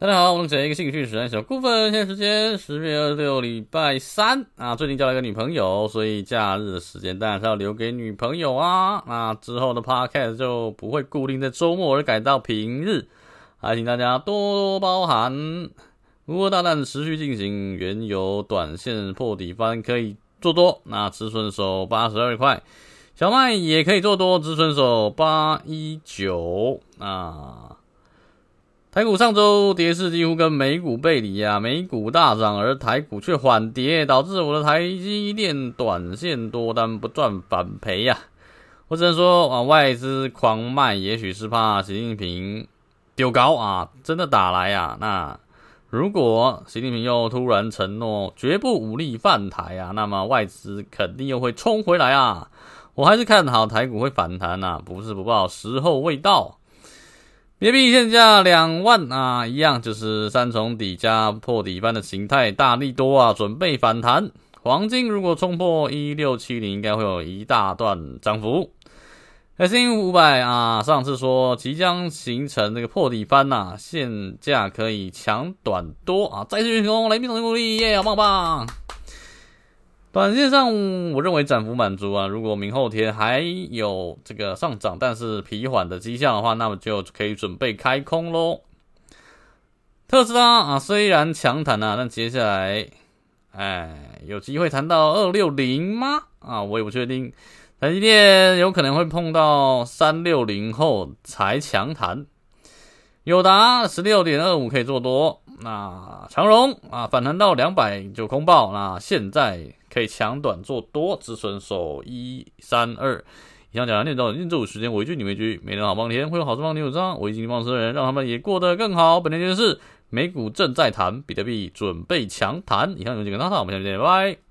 大家好，我们是一个兴趣使然小部分。现在时间十月二十六，礼拜三啊。最近交了一个女朋友，所以假日的时间当然是要留给女朋友啊。那之后的 podcast 就不会固定在周末，而改到平日，还请大家多多包涵。如果大单持续进行，原油短线破底翻可以做多，那止损手八十二块，小麦也可以做多，止损手八一九啊。台股上周跌势几乎跟美股背离啊，美股大涨，而台股却缓跌，导致我的台积电短线多单不赚反赔呀。我只能说啊，外资狂卖，也许是怕习近平丢高啊，真的打来啊。那如果习近平又突然承诺绝不武力犯台啊，那么外资肯定又会冲回来啊。我还是看好台股会反弹啊，不是不报，时候未到。比特币现价两万啊，一样就是三重底加破底翻的形态，大利多啊，准备反弹。黄金如果冲破一六七零，应该会有一大段涨幅。S&P 五百啊，上次说即将形成这个破底翻呐，现价可以抢短多啊，再次运攻，雷兵总经鼓励，耶，棒棒！短线上，我认为涨幅满足啊。如果明后天还有这个上涨，但是疲缓的迹象的话，那么就可以准备开空喽。特斯拉啊，虽然强弹啊，但接下来，哎，有机会弹到二六零吗？啊，我也不确定。台积电有可能会碰到三六零后才强弹。友达十六点二五可以做多。那长荣啊，反弹到两百就空爆。那现在。可以强短做多，止损守一三二。以上讲完，念到念咒时间，我一句你们一句，每天好帮天会有好事帮你有账。我已经放生人，让他们也过得更好。本天就是美股正在谈，比特币准备强谈。以上有几个大套，我们下期见，拜拜。